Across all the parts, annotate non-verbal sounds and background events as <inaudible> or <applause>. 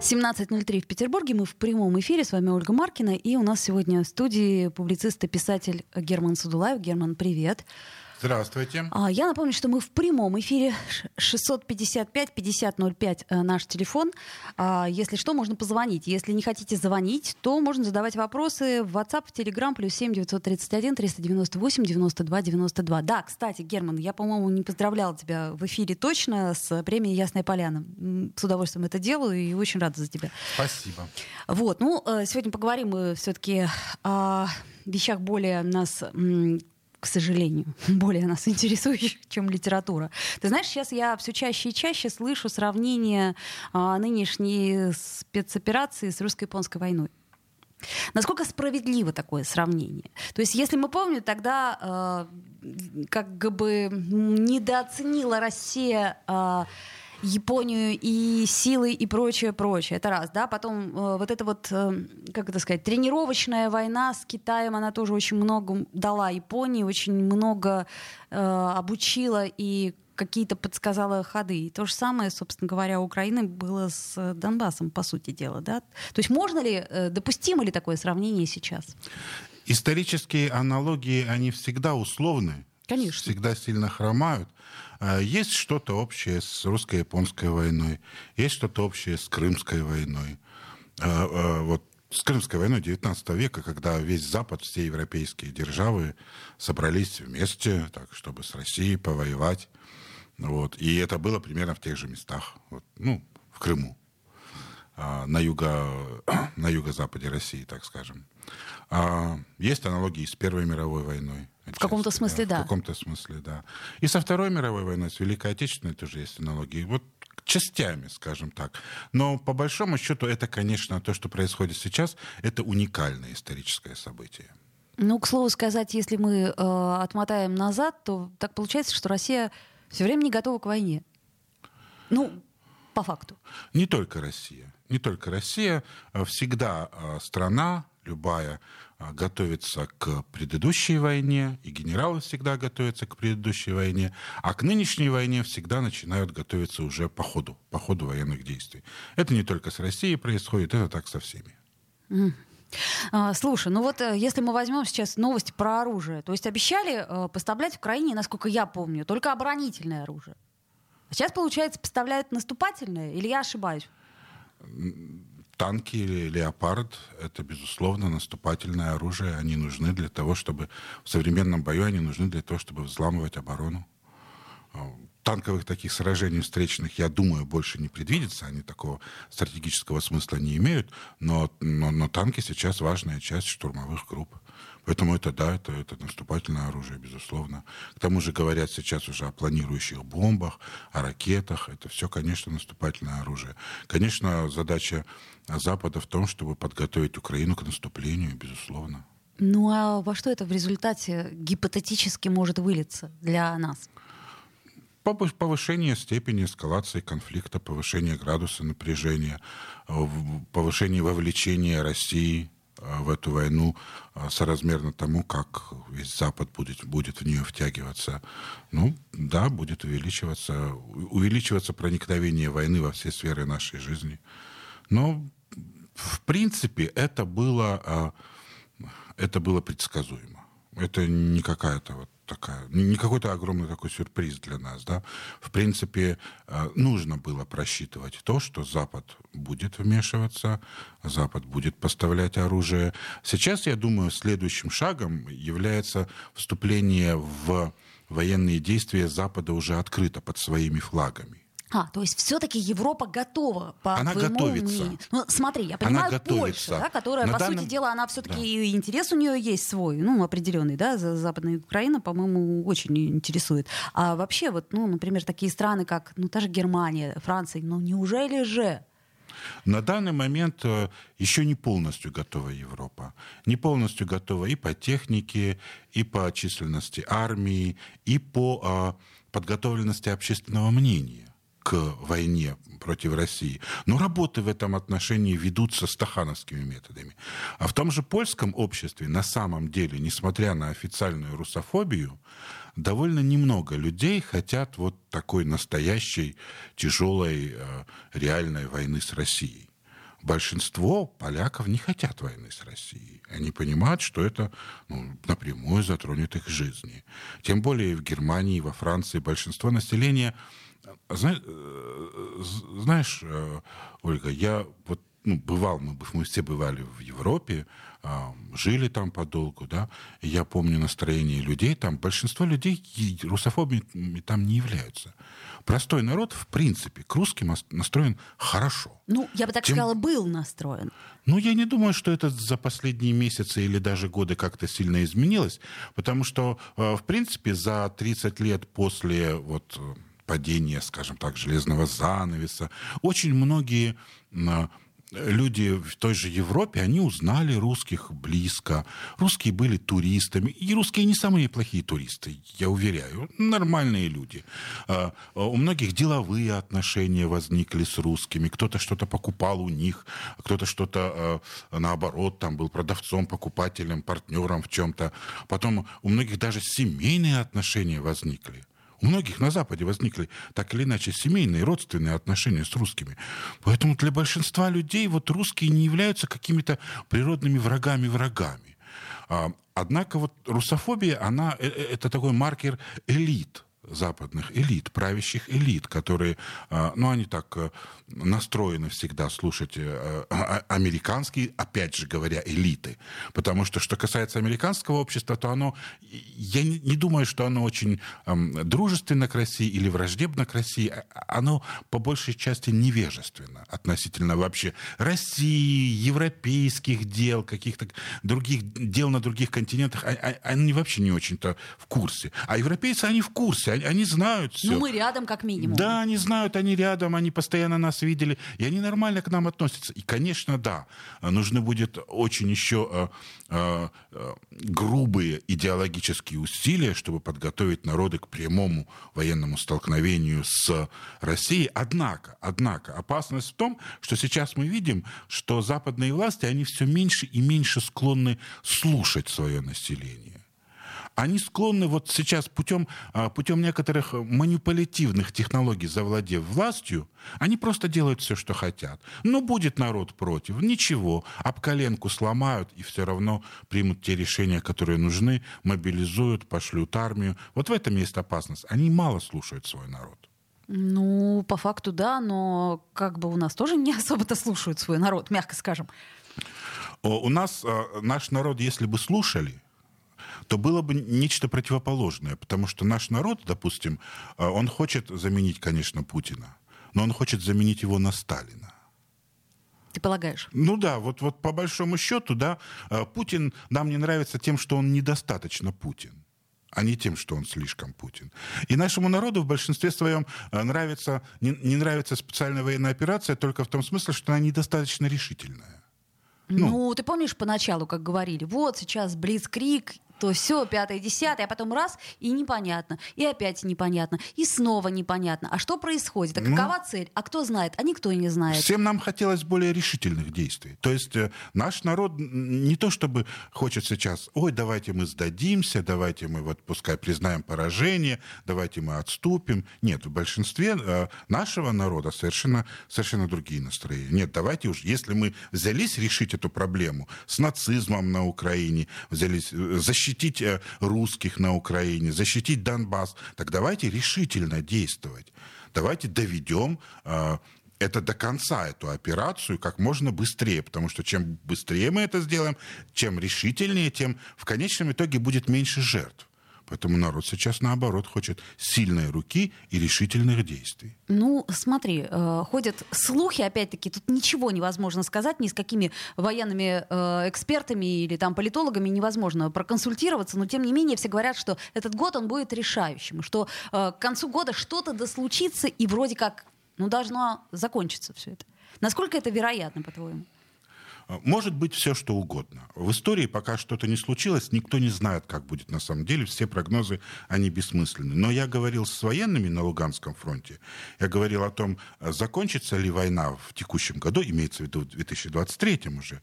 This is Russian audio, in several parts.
17.03 в Петербурге. Мы в прямом эфире. С вами Ольга Маркина. И у нас сегодня в студии публицист и писатель Герман Судулаев. Герман, привет. Здравствуйте. А, я напомню, что мы в прямом эфире 655-5005 э, наш телефон. А, если что, можно позвонить. Если не хотите звонить, то можно задавать вопросы в WhatsApp, в Telegram, плюс 7 931 398 92 92. Да, кстати, Герман, я, по-моему, не поздравляла тебя в эфире точно с премией «Ясная поляна». С удовольствием это делаю и очень рада за тебя. Спасибо. Вот, ну, э, сегодня поговорим мы все-таки о вещах более нас к сожалению, <laughs> более нас интересующих, чем литература. Ты знаешь, сейчас я все чаще и чаще слышу сравнение а, нынешней спецоперации с русско-японской войной. Насколько справедливо такое сравнение? То есть, если мы помним, тогда э, как бы недооценила Россия э, Японию и силы и прочее, прочее. Это раз, да. Потом э, вот эта вот, э, как это сказать, тренировочная война с Китаем, она тоже очень много дала Японии, очень много э, обучила и какие-то подсказала ходы. И то же самое, собственно говоря, у Украины было с Донбассом, по сути дела, да. То есть можно ли, э, допустимо ли такое сравнение сейчас? Исторические аналогии, они всегда условны. Конечно. Всегда сильно хромают. А, есть что-то общее с русско-японской войной, есть что-то общее с Крымской войной. А, а, вот с Крымской войной XIX века, когда весь Запад, все европейские державы собрались вместе, так, чтобы с Россией повоевать. Вот. И это было примерно в тех же местах. Вот, ну, в Крыму. На, юго, <clears throat> на юго-западе России, так скажем. Есть аналогии с Первой мировой войной. В каком-то смысле, да. В каком-то смысле, да. И со Второй мировой войной, с Великой Отечественной тоже есть аналогии. Вот частями, скажем так. Но по большому счету это, конечно, то, что происходит сейчас, это уникальное историческое событие. Ну, к слову сказать, если мы э, отмотаем назад, то так получается, что Россия все время не готова к войне. Ну, по факту. Не только Россия. Не только Россия. Всегда э, страна, любая, готовится к предыдущей войне, и генералы всегда готовятся к предыдущей войне, а к нынешней войне всегда начинают готовиться уже по ходу, по ходу военных действий. Это не только с Россией происходит, это так со всеми. А, слушай, ну вот э, если мы возьмем сейчас новости про оружие, то есть обещали э, поставлять в Украине, насколько я помню, только оборонительное оружие. А сейчас, получается, поставляют наступательное, или я ошибаюсь? Танки или леопард — это, безусловно, наступательное оружие. Они нужны для того, чтобы... В современном бою они нужны для того, чтобы взламывать оборону. Танковых таких сражений встречных, я думаю, больше не предвидится. Они такого стратегического смысла не имеют. Но, но, но танки сейчас важная часть штурмовых групп. Поэтому это да, это, это наступательное оружие, безусловно. К тому же говорят сейчас уже о планирующих бомбах, о ракетах. Это все, конечно, наступательное оружие. Конечно, задача Запада в том, чтобы подготовить Украину к наступлению, безусловно. Ну а во что это в результате гипотетически может вылиться для нас? Повышение степени эскалации конфликта, повышение градуса напряжения, повышение вовлечения России Э, в эту войну э, соразмерно тому, как весь Запад будет, будет в нее втягиваться. Ну, да, будет увеличиваться, увеличиваться проникновение войны во все сферы нашей жизни. Но, в принципе, это было, э, это было предсказуемо. Это не какая-то вот такая, не какой-то огромный такой сюрприз для нас, да. В принципе, э, нужно было просчитывать то, что Запад будет вмешиваться, Запад будет поставлять оружие. Сейчас, я думаю, следующим шагом является вступление в военные действия Запада уже открыто под своими флагами. А, то есть все-таки Европа готова, по она твоему готовится. мнению. Ну, смотри, я понимаю Польшу, да, которая, На по данном... сути дела, она все-таки да. и интерес у нее есть свой, ну, определенный, да, Западная Украина, по-моему, очень интересует. А вообще, вот, ну, например, такие страны, как, ну, та же Германия, Франция, ну, неужели же На данный момент э, еще не полностью готова Европа. Не полностью готова и по технике, и по численности армии, и по а, подготовленности общественного мнения к войне против России. Но работы в этом отношении ведутся стахановскими методами. А в том же польском обществе на самом деле, несмотря на официальную русофобию, довольно немного людей хотят вот такой настоящей тяжелой э, реальной войны с Россией. Большинство поляков не хотят войны с Россией. Они понимают, что это ну, напрямую затронет их жизни. Тем более в Германии, во Франции большинство населения знаешь, э, знаешь, э, Ольга, я вот ну, бывал, мы, мы все бывали в Европе, а, жили там подолгу, да, и я помню настроение людей там, большинство людей русофобами там не являются. Простой народ, в принципе, к русским настроен хорошо. Ну, я бы так Тем... сказала, был настроен. Ну, я не думаю, что это за последние месяцы или даже годы как-то сильно изменилось, потому что, э, в принципе, за 30 лет после вот падения, скажем так, железного занавеса. Очень многие люди в той же Европе, они узнали русских близко. Русские были туристами. И русские не самые плохие туристы, я уверяю. Нормальные люди. А, у многих деловые отношения возникли с русскими. Кто-то что-то покупал у них, кто-то что-то, а, наоборот, там был продавцом, покупателем, партнером в чем-то. Потом у многих даже семейные отношения возникли. У многих на Западе возникли так или иначе семейные, родственные отношения с русскими. Поэтому для большинства людей вот русские не являются какими-то природными врагами-врагами. А, однако вот русофобия, она, э, э, это такой маркер элит западных элит, правящих элит, которые, а, ну, они так э, настроены всегда слушать э, а, а, американские, опять же говоря, элиты. Потому что, что касается американского общества, то оно, я не думаю, что оно очень дружественно к России или враждебно к России. Оно по большей части невежественно относительно вообще России, европейских дел, каких-то других дел на других континентах. Они вообще не очень-то в курсе. А европейцы, они в курсе они, знают все. Ну, мы рядом, как минимум. Да, они знают, они рядом, они постоянно нас видели, и они нормально к нам относятся. И, конечно, да, нужны будет очень еще э, э, э, грубые идеологические усилия, чтобы подготовить народы к прямому военному столкновению с Россией. Однако, однако, опасность в том, что сейчас мы видим, что западные власти, они все меньше и меньше склонны слушать свое население они склонны вот сейчас путем, а, путем некоторых манипулятивных технологий, завладев властью, они просто делают все, что хотят. Ну, будет народ против, ничего, об коленку сломают и все равно примут те решения, которые нужны, мобилизуют, пошлют армию. Вот в этом есть опасность. Они мало слушают свой народ. Ну, по факту да, но как бы у нас тоже не особо-то слушают свой народ, мягко скажем. У нас а, наш народ, если бы слушали, то было бы нечто противоположное, потому что наш народ, допустим, э, он хочет заменить, конечно, Путина, но он хочет заменить его на Сталина. Ты полагаешь? Ну да, вот, вот по большому счету, да, э, Путин нам не нравится тем, что он недостаточно Путин а не тем, что он слишком Путин. И нашему народу в большинстве своем э, нравится, не, не нравится специальная военная операция только в том смысле, что она недостаточно решительная. Ну, ну, ты помнишь поначалу, как говорили, вот сейчас Блицкрик, то все, пятое, десятое, а потом раз, и непонятно, и опять непонятно, и снова непонятно. А что происходит? А какова ну, цель? А кто знает? А никто не знает. Всем нам хотелось более решительных действий. То есть э, наш народ не то чтобы хочет сейчас, ой, давайте мы сдадимся, давайте мы вот пускай признаем поражение, давайте мы отступим. Нет, в большинстве э, нашего народа совершенно, совершенно другие настроения. Нет, давайте уж, если мы взялись решить эту проблему с нацизмом на Украине, взялись э, защитить защитить э, русских на Украине, защитить Донбасс, так давайте решительно действовать. Давайте доведем э, это до конца, эту операцию, как можно быстрее, потому что чем быстрее мы это сделаем, чем решительнее, тем в конечном итоге будет меньше жертв. Поэтому народ сейчас, наоборот, хочет сильной руки и решительных действий. Ну, смотри, э, ходят слухи, опять-таки, тут ничего невозможно сказать, ни с какими военными э, экспертами или там политологами невозможно проконсультироваться, но тем не менее все говорят, что этот год он будет решающим, что э, к концу года что-то да случится, и вроде как, ну, должно закончиться все это. Насколько это вероятно, по-твоему? Может быть все, что угодно. В истории пока что-то не случилось, никто не знает, как будет на самом деле. Все прогнозы, они бессмысленны. Но я говорил с военными на Луганском фронте. Я говорил о том, закончится ли война в текущем году, имеется в виду в 2023 уже.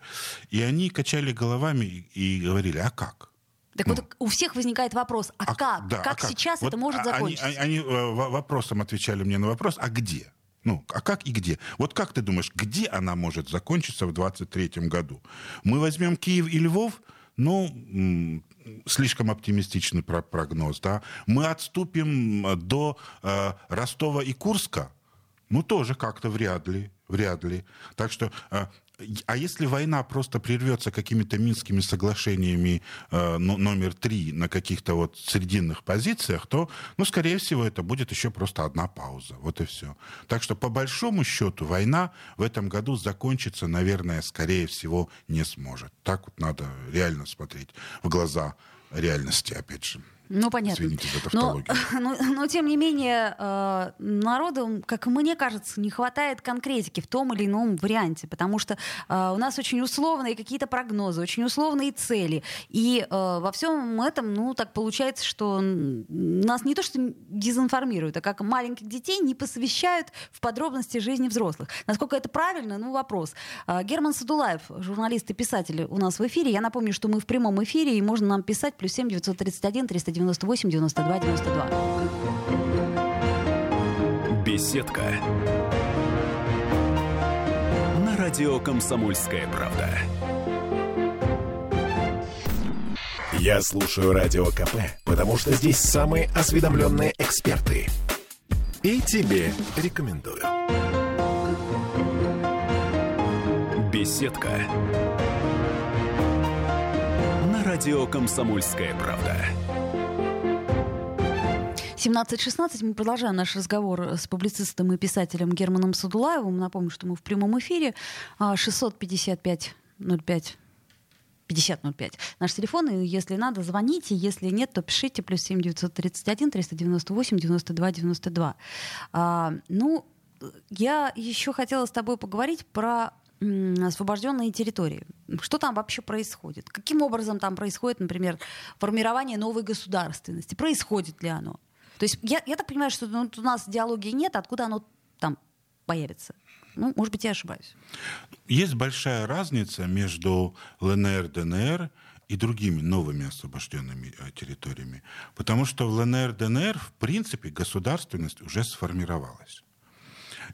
И они качали головами и говорили, а как? Так ну, вот у всех возникает вопрос, а, а как? Да, как, а как сейчас вот это может закончиться? Они, они, они э, вопросом отвечали мне на вопрос, а где? Ну, а как и где? Вот как ты думаешь, где она может закончиться в 23 году? Мы возьмем Киев и Львов, ну, слишком оптимистичный прогноз, да? Мы отступим э, до э, Ростова и Курска? Ну, тоже как-то вряд ли, вряд ли. Так что э, а если война просто прервется какими-то минскими соглашениями э, номер три на каких-то вот срединных позициях, то, ну, скорее всего, это будет еще просто одна пауза. Вот и все. Так что, по большому счету, война в этом году закончиться, наверное, скорее всего, не сможет. Так вот надо реально смотреть в глаза реальности, опять же. Ну, понятно. Извините за тавтологию. Но, <laughs> но, но тем не менее, э, народу, как мне кажется, не хватает конкретики в том или ином варианте, потому что э, у нас очень условные какие-то прогнозы, очень условные цели. И э, во всем этом, ну, так получается, что нас не то что дезинформируют, а как маленьких детей не посвящают в подробности жизни взрослых. Насколько это правильно, ну, вопрос. Герман Садулаев, журналист и писатель у нас в эфире. Я напомню, что мы в прямом эфире, и можно нам писать плюс 7 931 300 98 92 92. Беседка. На радио «Комсомольская правда». Я слушаю Радио КП, потому что здесь самые осведомленные эксперты. И тебе рекомендую. Беседка. На радио «Комсомольская правда». 17.16 мы продолжаем наш разговор с публицистом и писателем Германом Садулаевым. Напомню, что мы в прямом эфире. 655 05 5005. Наш телефон, и если надо, звоните, если нет, то пишите, плюс 7 931 398 92 92. А, ну, я еще хотела с тобой поговорить про освобожденные территории. Что там вообще происходит? Каким образом там происходит, например, формирование новой государственности? Происходит ли оно? То есть я, я так понимаю, что ну, у нас диалогии нет, откуда оно там появится? Ну, может быть, я ошибаюсь. Есть большая разница между ЛНР, ДНР и другими новыми освобожденными э, территориями. Потому что в ЛНР, ДНР, в принципе, государственность уже сформировалась.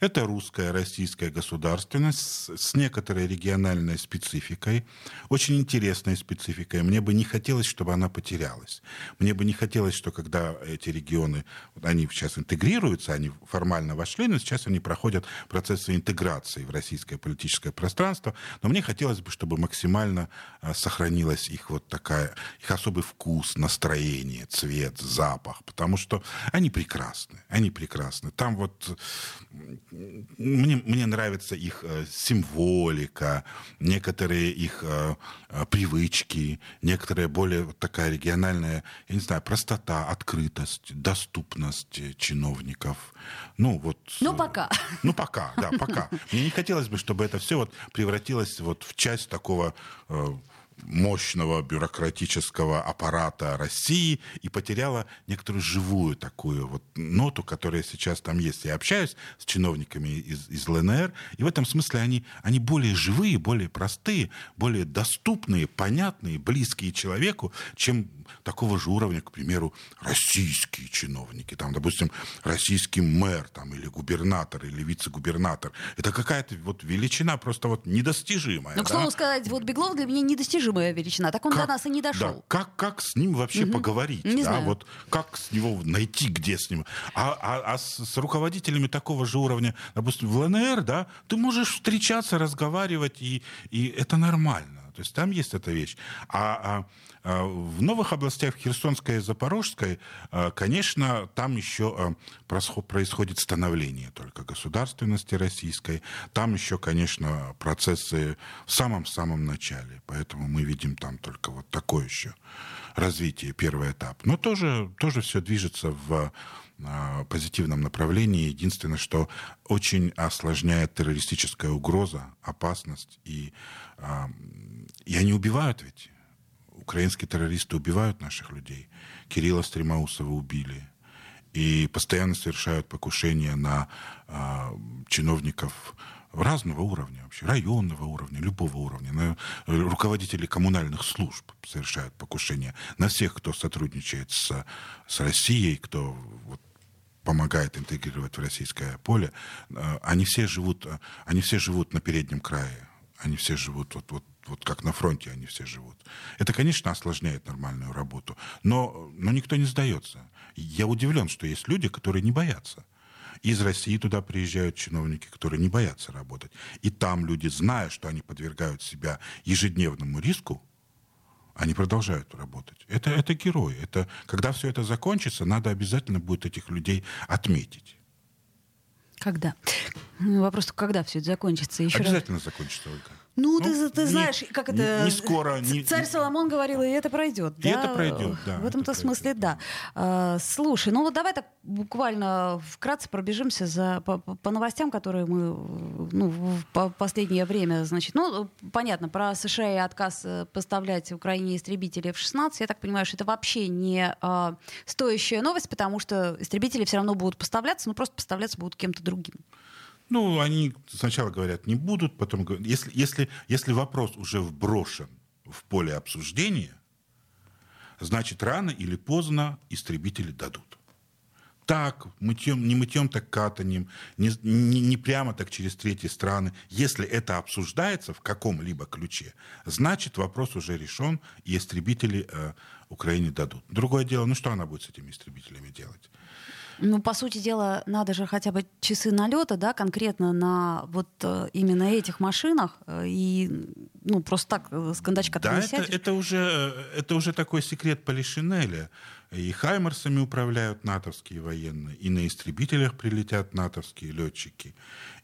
Это русская, российская государственность с некоторой региональной спецификой, очень интересной спецификой. Мне бы не хотелось, чтобы она потерялась. Мне бы не хотелось, что когда эти регионы, они сейчас интегрируются, они формально вошли, но сейчас они проходят процессы интеграции в российское политическое пространство. Но мне хотелось бы, чтобы максимально а, сохранилась их вот такая, их особый вкус, настроение, цвет, запах, потому что они прекрасны, они прекрасны. Там вот мне, мне нравится их э, символика, некоторые их э, э, привычки, некоторая более такая региональная, я не знаю, простота, открытость, доступность чиновников. Ну вот. Ну пока. Ну пока, да, пока. Мне не хотелось бы, чтобы это все вот превратилось вот в часть такого мощного бюрократического аппарата России и потеряла некоторую живую такую вот ноту, которая сейчас там есть. Я общаюсь с чиновниками из, из ЛНР, и в этом смысле они, они более живые, более простые, более доступные, понятные, близкие человеку, чем такого же уровня, к примеру, российские чиновники. Там, допустим, российский мэр там, или губернатор, или вице-губернатор. Это какая-то вот величина просто вот недостижимая. Ну, к слову сказать, вот Беглов для меня недостижимая величина. Так он как, до нас и не дошел. Да, как, как с ним вообще угу. поговорить? Не да? знаю. Вот как с него найти, где с ним? А, а, а с, с руководителями такого же уровня, допустим, в ЛНР, да, ты можешь встречаться, разговаривать, и, и это нормально. То есть там есть эта вещь. А, а, а в новых областях, Херсонской и Запорожской, а, конечно, там еще а, происходит становление только государственности российской. Там еще, конечно, процессы в самом-самом начале. Поэтому мы видим там только вот такой еще развития, первый этап. Но тоже, тоже все движется в позитивном направлении. Единственное, что очень осложняет террористическая угроза, опасность. И, а, и они убивают ведь. Украинские террористы убивают наших людей. Кирилла Стремаусова убили. И постоянно совершают покушения на э, чиновников разного уровня вообще, районного уровня, любого уровня. На руководители коммунальных служб совершают покушения на всех, кто сотрудничает с, с Россией, кто вот, помогает интегрировать в российское поле. Э, они все живут, э, они все живут на переднем крае. Они все живут вот, вот, вот как на фронте они все живут. Это, конечно, осложняет нормальную работу, но, но никто не сдается. Я удивлен, что есть люди, которые не боятся. Из России туда приезжают чиновники, которые не боятся работать. И там люди, зная, что они подвергают себя ежедневному риску, они продолжают работать. Это, это герои. Это, когда все это закончится, надо обязательно будет этих людей отметить. Когда? Вопрос, когда все это закончится? Еще Обязательно раз... закончится, Ольга. Ну, ну ты, ты знаешь, как это... Не скоро. Не, Царь Соломон говорил, и это пройдет. И да? это пройдет, да. В этом-то смысле, да. А, слушай, ну вот давай так буквально вкратце пробежимся за, по, по новостям, которые мы ну, в последнее время, значит, ну, понятно, про США и отказ э, поставлять Украине истребители F-16, я так понимаю, что это вообще не а, стоящая новость, потому что истребители все равно будут поставляться, но просто поставляться будут кем-то другим. Ну, они сначала говорят, не будут, потом говорят, если, если, если вопрос уже вброшен в поле обсуждения, значит, рано или поздно истребители дадут. Так, мытьем, не мытьем, так катанием, не, не, не прямо так через третьи страны. Если это обсуждается в каком-либо ключе, значит, вопрос уже решен, и истребители э, Украине дадут. Другое дело, ну что она будет с этими истребителями делать? Ну, по сути дела, надо же хотя бы часы налета, да, конкретно на вот э, именно этих машинах. Э, и, ну, просто так э, с кондачка да, не это, это, уже, это уже такой секрет Полишинеля. И Хаймерсами управляют натовские военные, и на истребителях прилетят натовские летчики,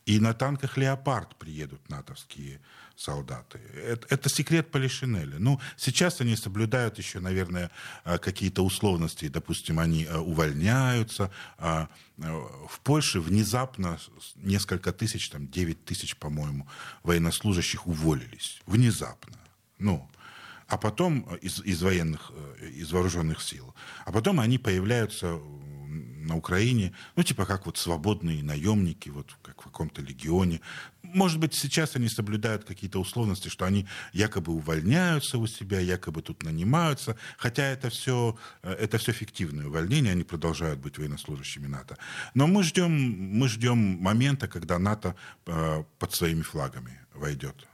и на танках «Леопард» приедут натовские солдаты. Это, это секрет Полишинеля. Ну, сейчас они соблюдают еще, наверное, а, какие-то условности. Допустим, они а, увольняются. А, в Польше внезапно несколько тысяч, там 9 тысяч, по-моему, военнослужащих уволились. Внезапно. Ну, а потом из, из военных, э, из вооруженных сил. А потом они появляются на Украине, ну, типа как вот свободные наемники, вот как в каком-то легионе. Может быть, сейчас они соблюдают какие-то условности, что они якобы увольняются у себя, якобы тут нанимаются, хотя это все, э, это все фиктивное увольнение, они продолжают быть военнослужащими НАТО. Но мы ждем, мы ждем момента, когда НАТО э, под своими флагами войдет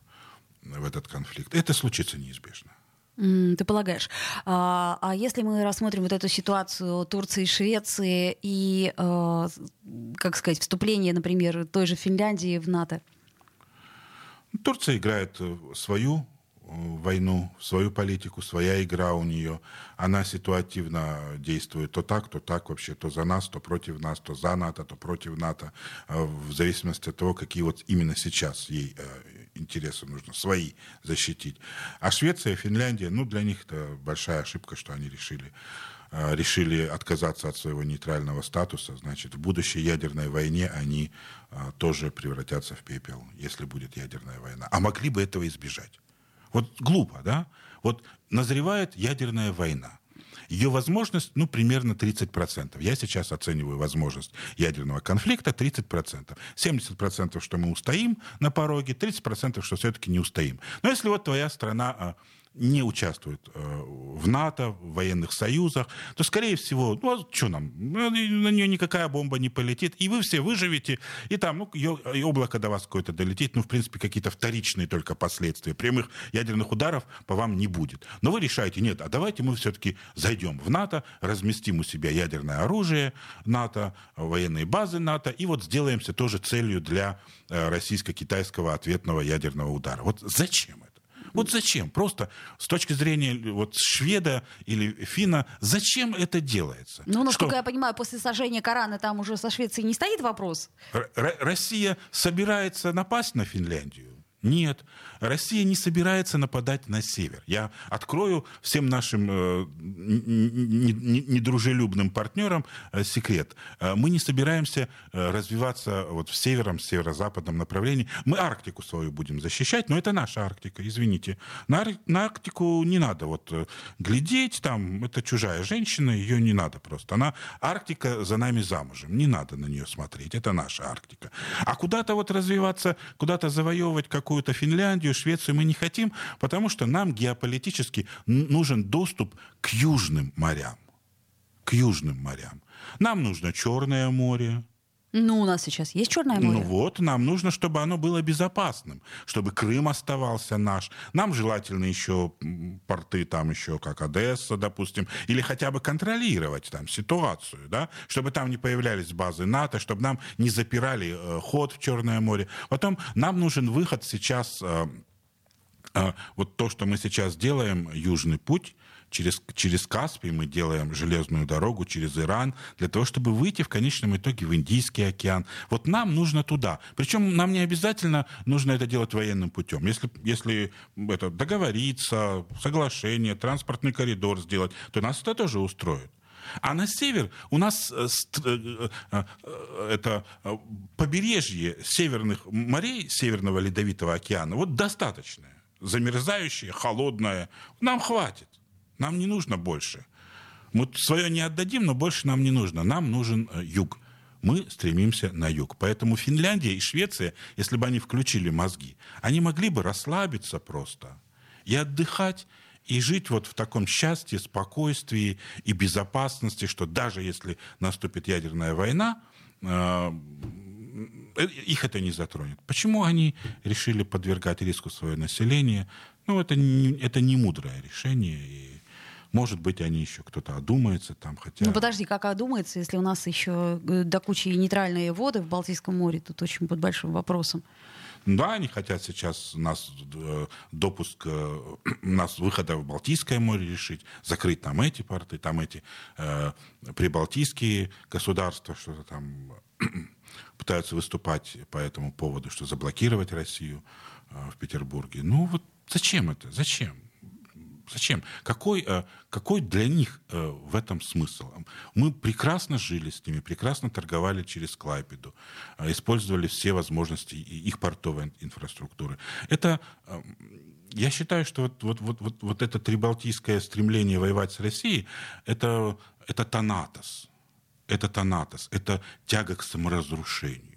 в этот конфликт. Это случится неизбежно. Ты полагаешь. А, а если мы рассмотрим вот эту ситуацию Турции и Швеции и, э, как сказать, вступление, например, той же Финляндии в НАТО? Турция играет э, свою э, войну, свою политику, своя игра у нее. Она ситуативно действует то так, то так вообще, то за нас, то против нас, то за НАТО, то против НАТО, в зависимости от того, какие вот именно сейчас ей интересы нужно свои защитить. А Швеция, Финляндия, ну, для них это большая ошибка, что они решили а, решили отказаться от своего нейтрального статуса, значит, в будущей ядерной войне они а, тоже превратятся в пепел, если будет ядерная война. А могли бы этого избежать. Вот глупо, да? Вот назревает ядерная война. Ее возможность, ну, примерно 30%. Я сейчас оцениваю возможность ядерного конфликта 30%. 70%, что мы устоим на пороге, 30%, что все-таки не устоим. Но если вот твоя страна а, не участвует э, в НАТО, в военных союзах, то, скорее всего, ну, а что нам, на нее никакая бомба не полетит, и вы все выживете, и там, ну, и облако до вас какое-то долетит, ну, в принципе, какие-то вторичные только последствия. Прямых ядерных ударов по вам не будет. Но вы решаете, нет, а давайте мы все-таки зайдем в НАТО, разместим у себя ядерное оружие НАТО, военные базы НАТО, и вот сделаемся тоже целью для э, российско-китайского ответного ядерного удара. Вот зачем это? Вот зачем? Просто с точки зрения вот шведа или финна, зачем это делается? Ну, насколько Что? я понимаю, после сожжения Корана там уже со Швецией не стоит вопрос. Р- Россия собирается напасть на Финляндию? Нет, Россия не собирается нападать на север. Я открою всем нашим э, недружелюбным партнерам э, секрет. Э, мы не собираемся развиваться вот в севером, северо-западном направлении. Мы Арктику свою будем защищать, но это наша Арктика, извините. На, Арктику не надо вот глядеть, там, это чужая женщина, ее не надо просто. Она, Арктика за нами замужем, не надо на нее смотреть, это наша Арктика. А куда-то вот развиваться, куда-то завоевывать какую какую-то Финляндию, Швецию мы не хотим, потому что нам геополитически нужен доступ к южным морям. К южным морям. Нам нужно Черное море, ну, у нас сейчас есть Черное море. Ну вот, нам нужно, чтобы оно было безопасным, чтобы Крым оставался наш. Нам желательно еще порты там еще, как Одесса, допустим, или хотя бы контролировать там ситуацию, да, чтобы там не появлялись базы НАТО, чтобы нам не запирали э, ход в Черное море. Потом нам нужен выход сейчас, э, э, вот то, что мы сейчас делаем, Южный путь, через, через Каспий мы делаем железную дорогу, через Иран, для того, чтобы выйти в конечном итоге в Индийский океан. Вот нам нужно туда. Причем нам не обязательно нужно это делать военным путем. Если, если это договориться, соглашение, транспортный коридор сделать, то нас это тоже устроит. А на север у нас э, э, э, это побережье северных морей, Северного Ледовитого океана, вот достаточное. Замерзающее, холодное. Нам хватит. Нам не нужно больше. Мы свое не отдадим, но больше нам не нужно. Нам нужен э, юг. Мы стремимся на юг. Поэтому Финляндия и Швеция, если бы они включили мозги, они могли бы расслабиться просто и отдыхать, и жить вот в таком счастье, спокойствии и безопасности, что даже если наступит ядерная война, э, их это не затронет. Почему они решили подвергать риску свое население? Ну, это не, это не мудрое решение. И может быть, они еще кто-то одумается там, хотя... Ну подожди, как одумается, если у нас еще э, до кучи нейтральные воды в Балтийском море, тут очень под большим вопросом. Да, они хотят сейчас нас э, допуск, э, нас выхода в Балтийское море решить, закрыть там эти порты, там эти э, прибалтийские государства, что-то там <clears throat> пытаются выступать по этому поводу, что заблокировать Россию э, в Петербурге. Ну вот зачем это? Зачем? Зачем? Какой, э, какой для них э, в этом смысл? Мы прекрасно жили с ними, прекрасно торговали через Клайпеду, э, использовали все возможности их портовой инфраструктуры. Это, я считаю, что вот, вот, вот, вот, вот это трибалтийское стремление воевать с Россией, это, это тонатос. Это тонатос, это тяга к саморазрушению.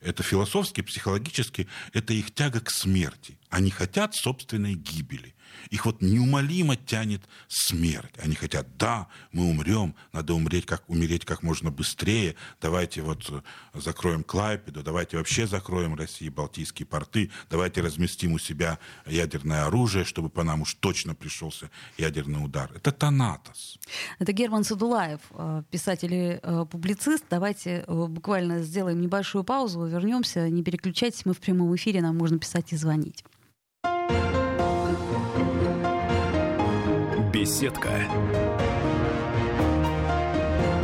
Это философски, психологически, это их тяга к смерти. Они хотят собственной гибели. Их вот неумолимо тянет смерть. Они хотят, да, мы умрем, надо умереть как, умереть как можно быстрее, давайте вот э, закроем Клайпеду, давайте вообще закроем России Балтийские порты, давайте разместим у себя ядерное оружие, чтобы по нам уж точно пришелся ядерный удар. Это Танатос. Это Герман Садулаев, э, писатель и э, публицист. Давайте буквально сделаем небольшую паузу, вернемся, не переключайтесь, мы в прямом эфире, нам можно писать и звонить. Беседка.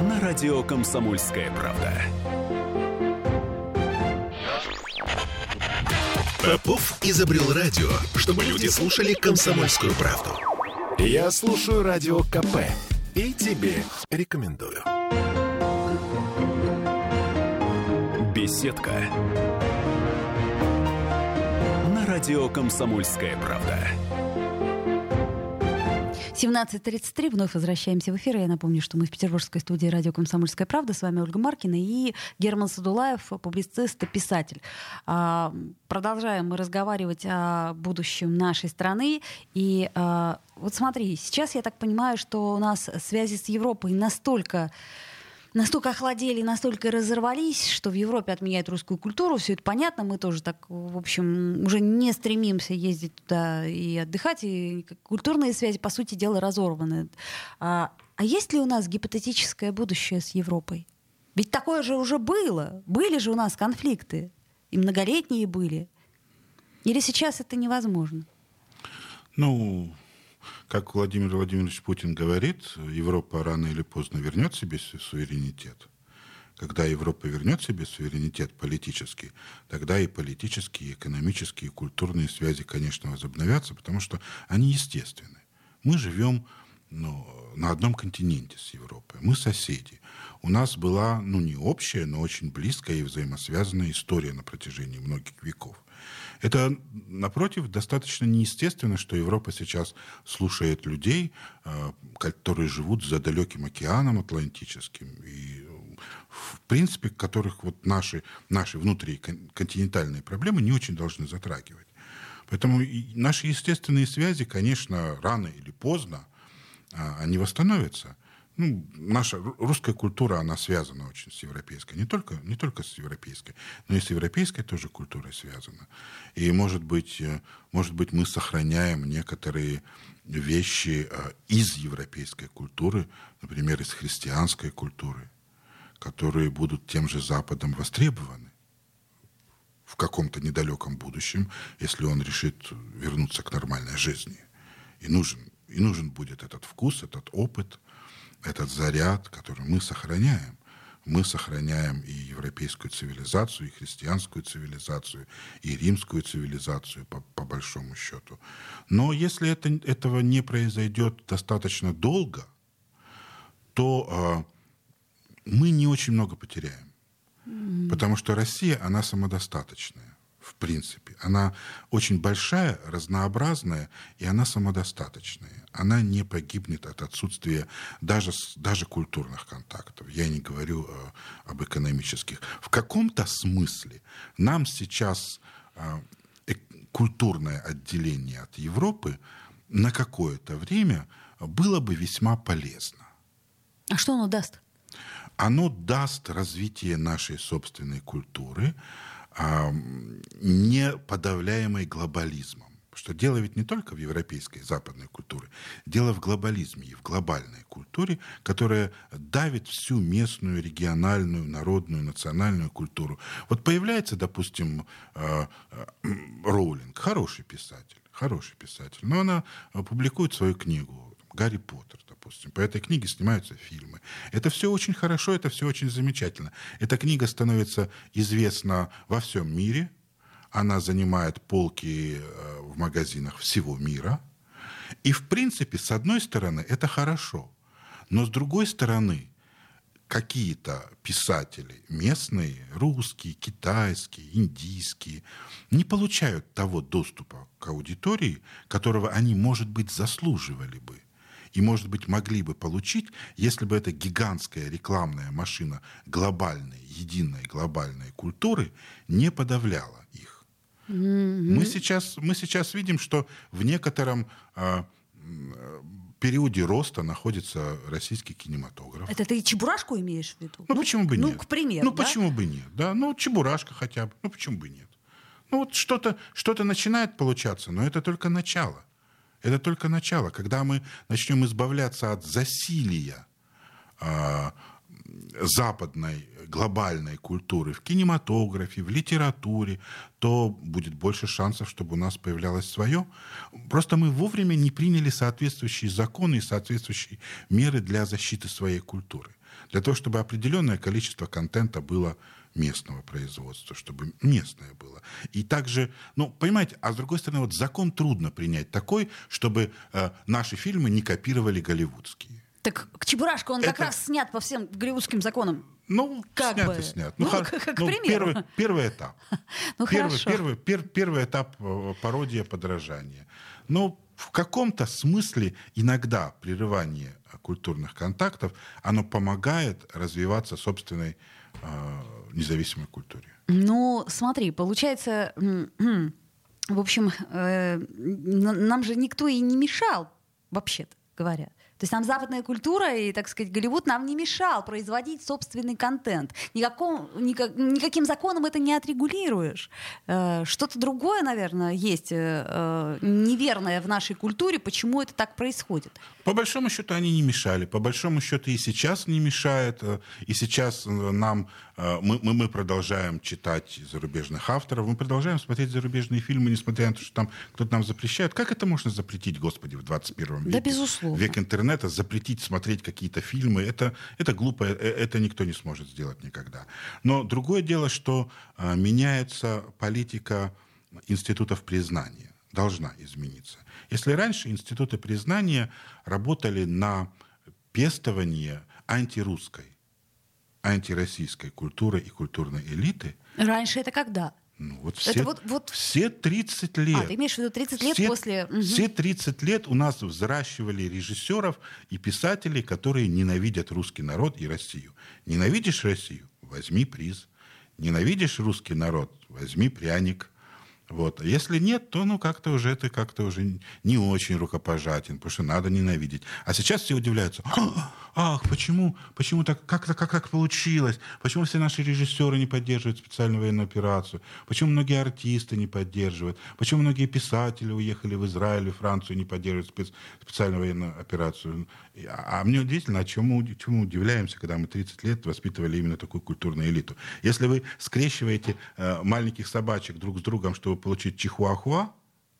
На радио Комсомольская правда. Попов изобрел радио, чтобы люди слушали комсомольскую правду. Я слушаю радио КП и тебе рекомендую. Беседка. На радио Комсомольская правда. 17.33, вновь возвращаемся в эфир. Я напомню, что мы в петербургской студии радио «Комсомольская правда». С вами Ольга Маркина и Герман Садулаев, публицист и писатель. А, продолжаем мы разговаривать о будущем нашей страны. И а, вот смотри, сейчас я так понимаю, что у нас связи с Европой настолько настолько охладели, настолько разорвались, что в Европе отменяют русскую культуру. Все это понятно. Мы тоже так, в общем, уже не стремимся ездить туда и отдыхать. И культурные связи, по сути дела, разорваны. А, а есть ли у нас гипотетическое будущее с Европой? Ведь такое же уже было. Были же у нас конфликты. И многолетние были. Или сейчас это невозможно? Ну, как Владимир Владимирович Путин говорит, Европа рано или поздно вернет себе суверенитет. когда Европа вернет себе суверенитет политический, тогда и политические, и экономические, и культурные связи, конечно, возобновятся, потому что они естественны. Мы живем ну, на одном континенте с Европой. Мы соседи. У нас была, ну, не общая, но очень близкая и взаимосвязанная история на протяжении многих веков. Это, напротив, достаточно неестественно, что Европа сейчас слушает людей, э, которые живут за далеким океаном Атлантическим, и, в принципе, которых вот наши, наши внутриконтинентальные проблемы не очень должны затрагивать. Поэтому наши естественные связи, конечно, рано или поздно, а, они восстановятся ну, наша русская культура, она связана очень с европейской. Не только, не только с европейской, но и с европейской тоже культурой связана. И, может быть, э, может быть мы сохраняем некоторые вещи э, из европейской культуры, например, из христианской культуры, которые будут тем же Западом востребованы в каком-то недалеком будущем, если он решит вернуться к нормальной жизни. И нужен, и нужен будет этот вкус, этот опыт – этот заряд, который мы сохраняем. Мы сохраняем и европейскую цивилизацию, и христианскую цивилизацию, и римскую цивилизацию, по, по большому счету. Но если это, этого не произойдет достаточно долго, то э, мы не очень много потеряем. Mm-hmm. Потому что Россия, она самодостаточная в принципе. Она очень большая, разнообразная, и она самодостаточная. Она не погибнет от отсутствия даже, даже культурных контактов. Я не говорю э, об экономических. В каком-то смысле нам сейчас э, культурное отделение от Европы на какое-то время было бы весьма полезно. А что оно даст? Оно даст развитие нашей собственной культуры, не подавляемой глобализмом. Что дело ведь не только в европейской западной культуре, дело в глобализме и в глобальной культуре, которая давит всю местную, региональную, народную, национальную культуру. Вот появляется, допустим, э, э, Роулинг, хороший писатель, хороший писатель, но она публикует свою книгу «Гарри Поттер», допустим. По этой книге снимаются фильмы. Это все очень хорошо, это все очень замечательно. Эта книга становится известна во всем мире. Она занимает полки э, в магазинах всего мира. И, в принципе, с одной стороны, это хорошо. Но с другой стороны, какие-то писатели местные, русские, китайские, индийские, не получают того доступа к аудитории, которого они, может быть, заслуживали бы и, может быть, могли бы получить, если бы эта гигантская рекламная машина глобальной, единой глобальной культуры не подавляла их. Mm-hmm. Мы, сейчас, мы сейчас видим, что в некотором э, периоде роста находится российский кинематограф. Это ты Чебурашку имеешь в виду? Ну, ну почему бы ну, нет? Ну, к примеру, Ну, да? почему бы нет? Да, ну, Чебурашка хотя бы. Ну, почему бы нет? Ну, вот что-то что начинает получаться, но это только начало. Это только начало. Когда мы начнем избавляться от засилия э, западной глобальной культуры в кинематографе, в литературе, то будет больше шансов, чтобы у нас появлялось свое. Просто мы вовремя не приняли соответствующие законы и соответствующие меры для защиты своей культуры. Для того, чтобы определенное количество контента было местного производства, чтобы местное было. И также, ну, понимаете, а с другой стороны, вот закон трудно принять такой, чтобы э, наши фильмы не копировали голливудские. Так к Чебурашку он Это... как раз снят по всем голливудским законам. Ну, как снят бы. и снят. Ну, ну как, как ну. Первый, первый этап. <laughs> ну, первый, хорошо. Первый, пер, первый этап э, пародия подражания. Но в каком-то смысле иногда прерывание культурных контактов, оно помогает развиваться собственной э, независимой культуре. Ну, смотри, получается, в общем, э, нам же никто и не мешал, вообще-то говоря. То есть нам западная культура и, так сказать, Голливуд нам не мешал производить собственный контент. Никаком, никак, никаким законом это не отрегулируешь. Э, что-то другое, наверное, есть э, неверное в нашей культуре, почему это так происходит. По большому счету они не мешали. По большому счету и сейчас не мешает. Э, и сейчас э, нам э, мы, мы, мы продолжаем читать зарубежных авторов, мы продолжаем смотреть зарубежные фильмы, несмотря на то, что там кто-то нам запрещает. Как это можно запретить, Господи, в 21 веке? Да, безусловно. Век интернета запретить смотреть какие-то фильмы, это, это глупо, это никто не сможет сделать никогда. Но другое дело, что меняется политика институтов признания, должна измениться. Если раньше институты признания работали на пестование антирусской, антироссийской культуры и культурной элиты. Раньше это когда? Ну, вот все, это вот, вот... все 30 лет. А, ты имеешь в виду 30 лет все, после... Все 30 лет у нас взращивали режиссеров и писателей, которые ненавидят русский народ и Россию. Ненавидишь Россию? Возьми приз. Ненавидишь русский народ? Возьми пряник. Вот. А если нет, то ну как-то уже это как-то уже не очень рукопожатен, потому что надо ненавидеть. А сейчас все удивляются. «А, ах, почему, почему так, как, как, как получилось? Почему все наши режиссеры не поддерживают специальную военную операцию? Почему многие артисты не поддерживают? Почему многие писатели уехали в Израиль и Францию не поддерживают спец, специальную военную операцию? А, а мне удивительно, а чему, чему удивляемся, когда мы 30 лет воспитывали именно такую культурную элиту? Если вы скрещиваете э, маленьких собачек друг с другом, чтобы получить чихуахуа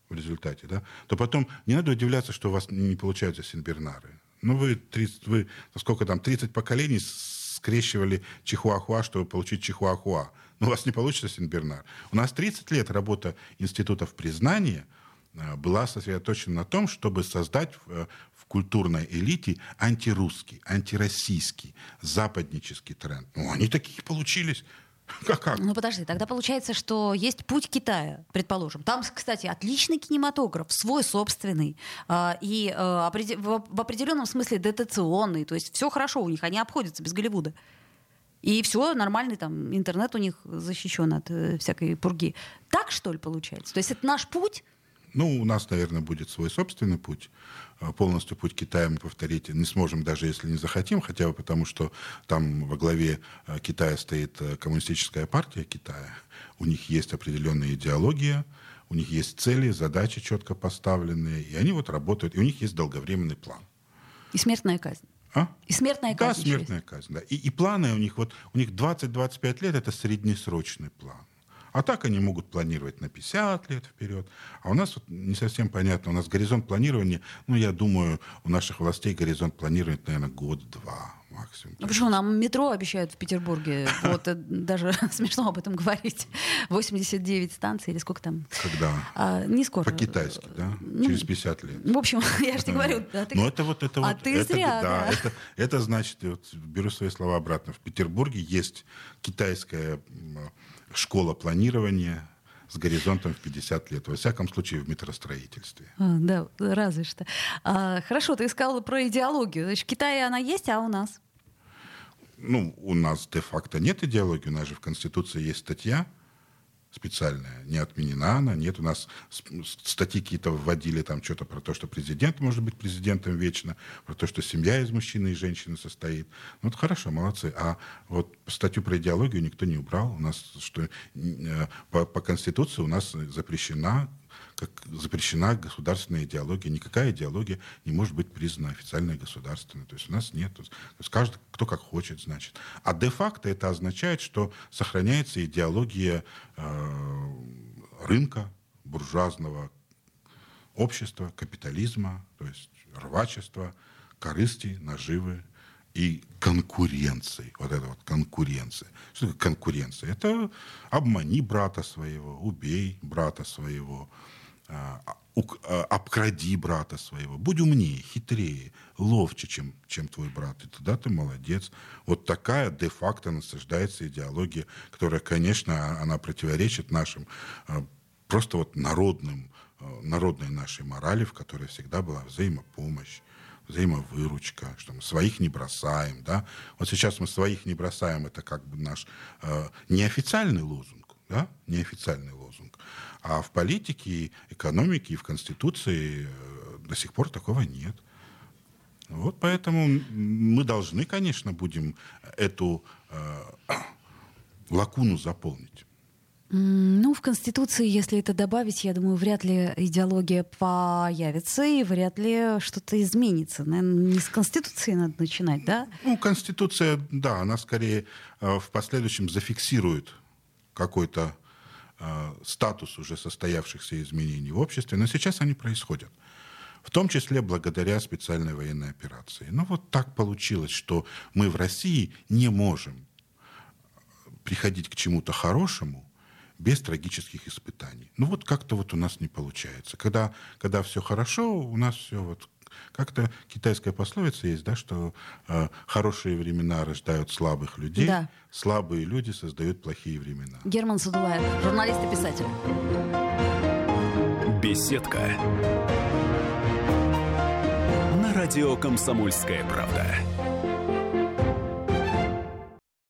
в результате, да, то потом не надо удивляться, что у вас не получаются синбернары. Ну, вы, 30, вы сколько там, 30 поколений скрещивали чихуахуа, чтобы получить чихуахуа. Но у вас не получится синбернар. У нас 30 лет работа институтов признания э, была сосредоточена на том, чтобы создать в, в культурной элите антирусский, антироссийский, западнический тренд. Ну, они такие получились. <laughs> Как, как? Ну подожди, тогда получается, что есть путь Китая, предположим. Там, кстати, отличный кинематограф, свой собственный, э, и э, в определенном смысле дотационный. То есть все хорошо у них, они обходятся без Голливуда. И все, нормальный там интернет у них защищен от э, всякой пурги. Так, что ли, получается? То есть это наш путь? Ну, у нас, наверное, будет свой собственный путь. А, полностью путь Китая мы повторить не сможем, даже если не захотим, хотя бы потому, что там во главе а, Китая стоит а, коммунистическая партия Китая. У них есть определенная идеология, у них есть цели, задачи четко поставленные, и они вот работают, и у них есть долговременный план. И смертная казнь. А? И смертная казнь. Да, смертная казнь. Да. И, и планы у них, вот у них 20-25 лет это среднесрочный план. А так они могут планировать на 50 лет вперед. А у нас вот не совсем понятно. У нас горизонт планирования, ну, я думаю, у наших властей горизонт планирования, наверное, год-два максимум. Ну, почему нам метро обещают в Петербурге? <laughs> Вот э, даже <laughs> смешно об этом говорить. 89 станций или сколько там? Когда? А, не скоро. По-китайски, да? Ну, Через 50 лет. В общем, <laughs> я же тебе говорю. Да, ты... Ну, это вот это а вот. ты это, зря, да. да. Это, это значит, вот, беру свои слова обратно. В Петербурге есть китайская школа планирования с горизонтом в 50 лет. Во всяком случае, в метростроительстве. А, да, разве что. А, хорошо, ты сказала про идеологию. Значит, в Китае она есть, а у нас? Ну, у нас де-факто нет идеологии. У нас же в Конституции есть статья, специальная, не отменена она, нет, у нас статьи какие-то вводили там что-то про то, что президент может быть президентом вечно, про то, что семья из мужчины и женщины состоит. Ну, это хорошо, молодцы. А вот статью про идеологию никто не убрал. У нас что э, по, по Конституции у нас запрещена как запрещена государственная идеология. Никакая идеология не может быть признана официальной государственной. То есть у нас нет. То есть каждый, кто как хочет, значит. А де-факто это означает, что сохраняется идеология э, рынка, буржуазного общества, капитализма, то есть рвачества, корысти, наживы и конкуренции. Вот это вот конкуренция. Что такое конкуренция? Это обмани брата своего, убей брата своего, обкради брата своего, будь умнее, хитрее, ловче, чем, чем твой брат, и тогда ты молодец. Вот такая де-факто насаждается идеология, которая, конечно, она противоречит нашим а, просто вот народным, народной нашей морали, в которой всегда была взаимопомощь, взаимовыручка, что мы своих не бросаем, да. Вот сейчас мы своих не бросаем, это как бы наш э, неофициальный лозунг, да, неофициальный лозунг. А в политике, экономике и в Конституции э, до сих пор такого нет. Вот поэтому мы должны, конечно, будем эту э, <coughs> лакуну заполнить. Ну, в Конституции, если это добавить, я думаю, вряд ли идеология появится и вряд ли что-то изменится. Наверное, не с Конституции надо начинать, да? Ну, Конституция, да, она скорее э, в последующем зафиксирует какой-то статус уже состоявшихся изменений в обществе, но сейчас они происходят. в том числе благодаря специальной военной операции. Но вот так получилось, что мы в России не можем приходить к чему-то хорошему без трагических испытаний. Ну вот как-то вот у нас не получается. Когда, когда все хорошо, у нас все вот как-то китайская пословица есть, да, что э, хорошие времена рождают слабых людей, да. слабые люди создают плохие времена. Герман Садулаев, журналист и писатель. Беседка. На радио «Комсомольская правда».